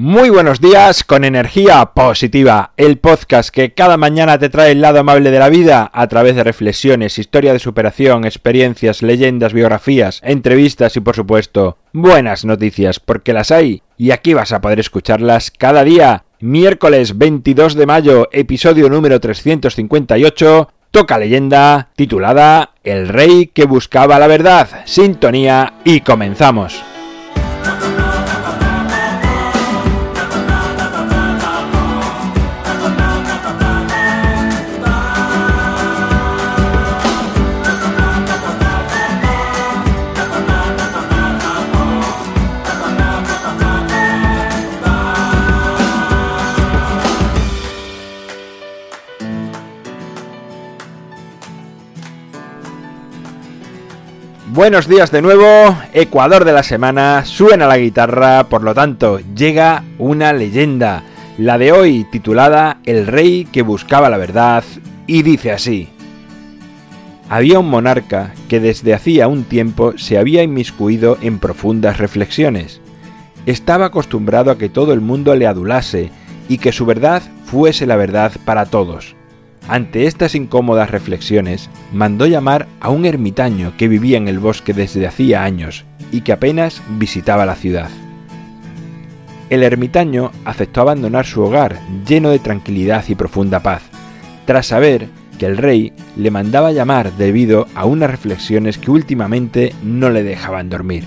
Muy buenos días con energía positiva, el podcast que cada mañana te trae el lado amable de la vida a través de reflexiones, historia de superación, experiencias, leyendas, biografías, entrevistas y por supuesto buenas noticias porque las hay y aquí vas a poder escucharlas cada día. Miércoles 22 de mayo, episodio número 358, toca leyenda titulada El rey que buscaba la verdad. Sintonía y comenzamos. Buenos días de nuevo, Ecuador de la semana, suena la guitarra, por lo tanto llega una leyenda, la de hoy titulada El rey que buscaba la verdad, y dice así. Había un monarca que desde hacía un tiempo se había inmiscuido en profundas reflexiones. Estaba acostumbrado a que todo el mundo le adulase y que su verdad fuese la verdad para todos. Ante estas incómodas reflexiones, mandó llamar a un ermitaño que vivía en el bosque desde hacía años y que apenas visitaba la ciudad. El ermitaño aceptó abandonar su hogar lleno de tranquilidad y profunda paz, tras saber que el rey le mandaba llamar debido a unas reflexiones que últimamente no le dejaban dormir.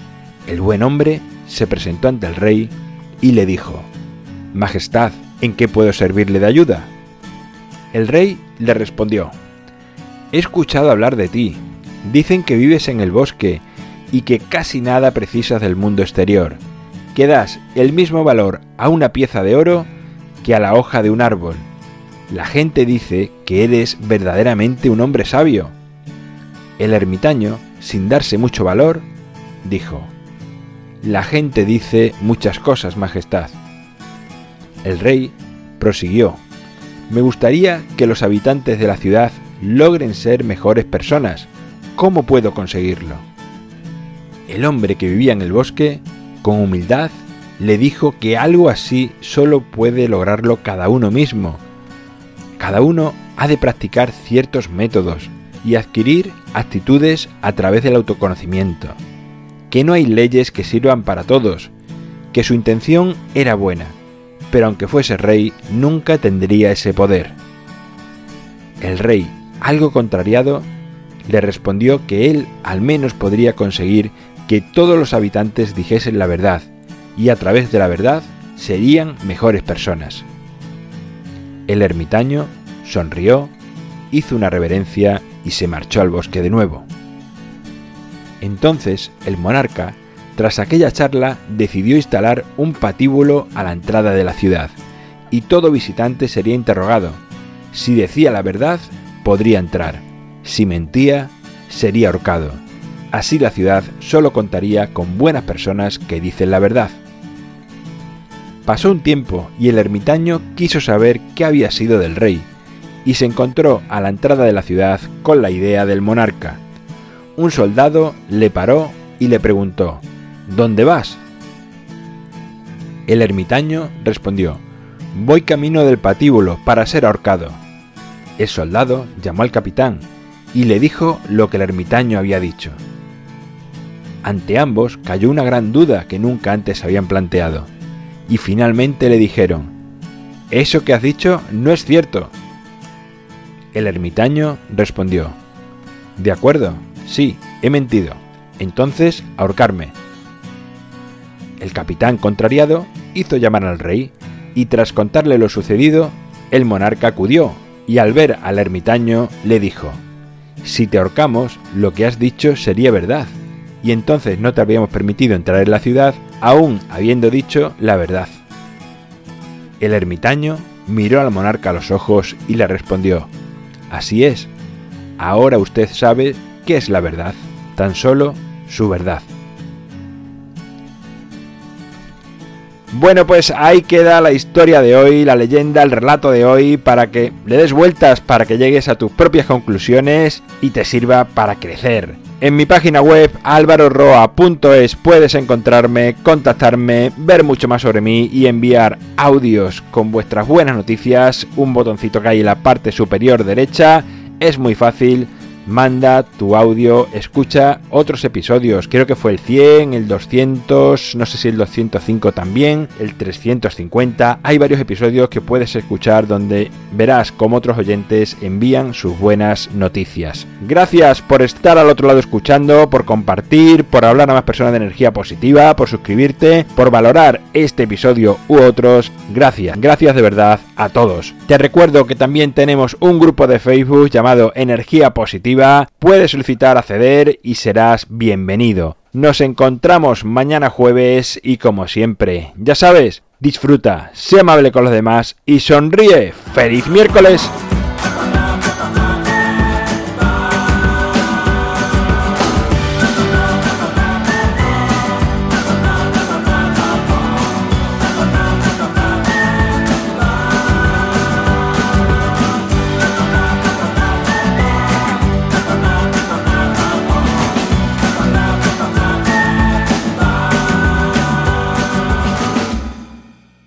El buen hombre se presentó ante el rey y le dijo, Majestad, ¿en qué puedo servirle de ayuda? El rey le respondió, He escuchado hablar de ti. Dicen que vives en el bosque y que casi nada precisas del mundo exterior, que das el mismo valor a una pieza de oro que a la hoja de un árbol. La gente dice que eres verdaderamente un hombre sabio. El ermitaño, sin darse mucho valor, dijo, La gente dice muchas cosas, Majestad. El rey prosiguió, me gustaría que los habitantes de la ciudad logren ser mejores personas. ¿Cómo puedo conseguirlo? El hombre que vivía en el bosque, con humildad, le dijo que algo así solo puede lograrlo cada uno mismo. Cada uno ha de practicar ciertos métodos y adquirir actitudes a través del autoconocimiento. Que no hay leyes que sirvan para todos, que su intención era buena pero aunque fuese rey, nunca tendría ese poder. El rey, algo contrariado, le respondió que él al menos podría conseguir que todos los habitantes dijesen la verdad, y a través de la verdad serían mejores personas. El ermitaño sonrió, hizo una reverencia y se marchó al bosque de nuevo. Entonces el monarca tras aquella charla decidió instalar un patíbulo a la entrada de la ciudad, y todo visitante sería interrogado. Si decía la verdad, podría entrar. Si mentía, sería ahorcado. Así la ciudad solo contaría con buenas personas que dicen la verdad. Pasó un tiempo y el ermitaño quiso saber qué había sido del rey, y se encontró a la entrada de la ciudad con la idea del monarca. Un soldado le paró y le preguntó, ¿Dónde vas? El ermitaño respondió, Voy camino del patíbulo para ser ahorcado. El soldado llamó al capitán y le dijo lo que el ermitaño había dicho. Ante ambos cayó una gran duda que nunca antes habían planteado, y finalmente le dijeron, Eso que has dicho no es cierto. El ermitaño respondió, De acuerdo, sí, he mentido. Entonces, ahorcarme. El capitán, contrariado, hizo llamar al rey, y tras contarle lo sucedido, el monarca acudió, y al ver al ermitaño le dijo, Si te ahorcamos, lo que has dicho sería verdad, y entonces no te habríamos permitido entrar en la ciudad, aún habiendo dicho la verdad. El ermitaño miró al monarca a los ojos y le respondió, Así es, ahora usted sabe qué es la verdad, tan solo su verdad. Bueno, pues ahí queda la historia de hoy, la leyenda, el relato de hoy, para que le des vueltas, para que llegues a tus propias conclusiones y te sirva para crecer. En mi página web alvaroroa.es puedes encontrarme, contactarme, ver mucho más sobre mí y enviar audios con vuestras buenas noticias. Un botoncito que hay en la parte superior derecha. Es muy fácil manda tu audio, escucha otros episodios. Creo que fue el 100, el 200, no sé si el 205 también, el 350. Hay varios episodios que puedes escuchar donde verás cómo otros oyentes envían sus buenas noticias. Gracias por estar al otro lado escuchando, por compartir, por hablar a más personas de energía positiva, por suscribirte, por valorar este episodio u otros. Gracias, gracias de verdad a todos. Te recuerdo que también tenemos un grupo de Facebook llamado Energía Positiva puedes solicitar acceder y serás bienvenido. Nos encontramos mañana jueves y como siempre, ya sabes, disfruta, sé amable con los demás y sonríe. ¡Feliz miércoles!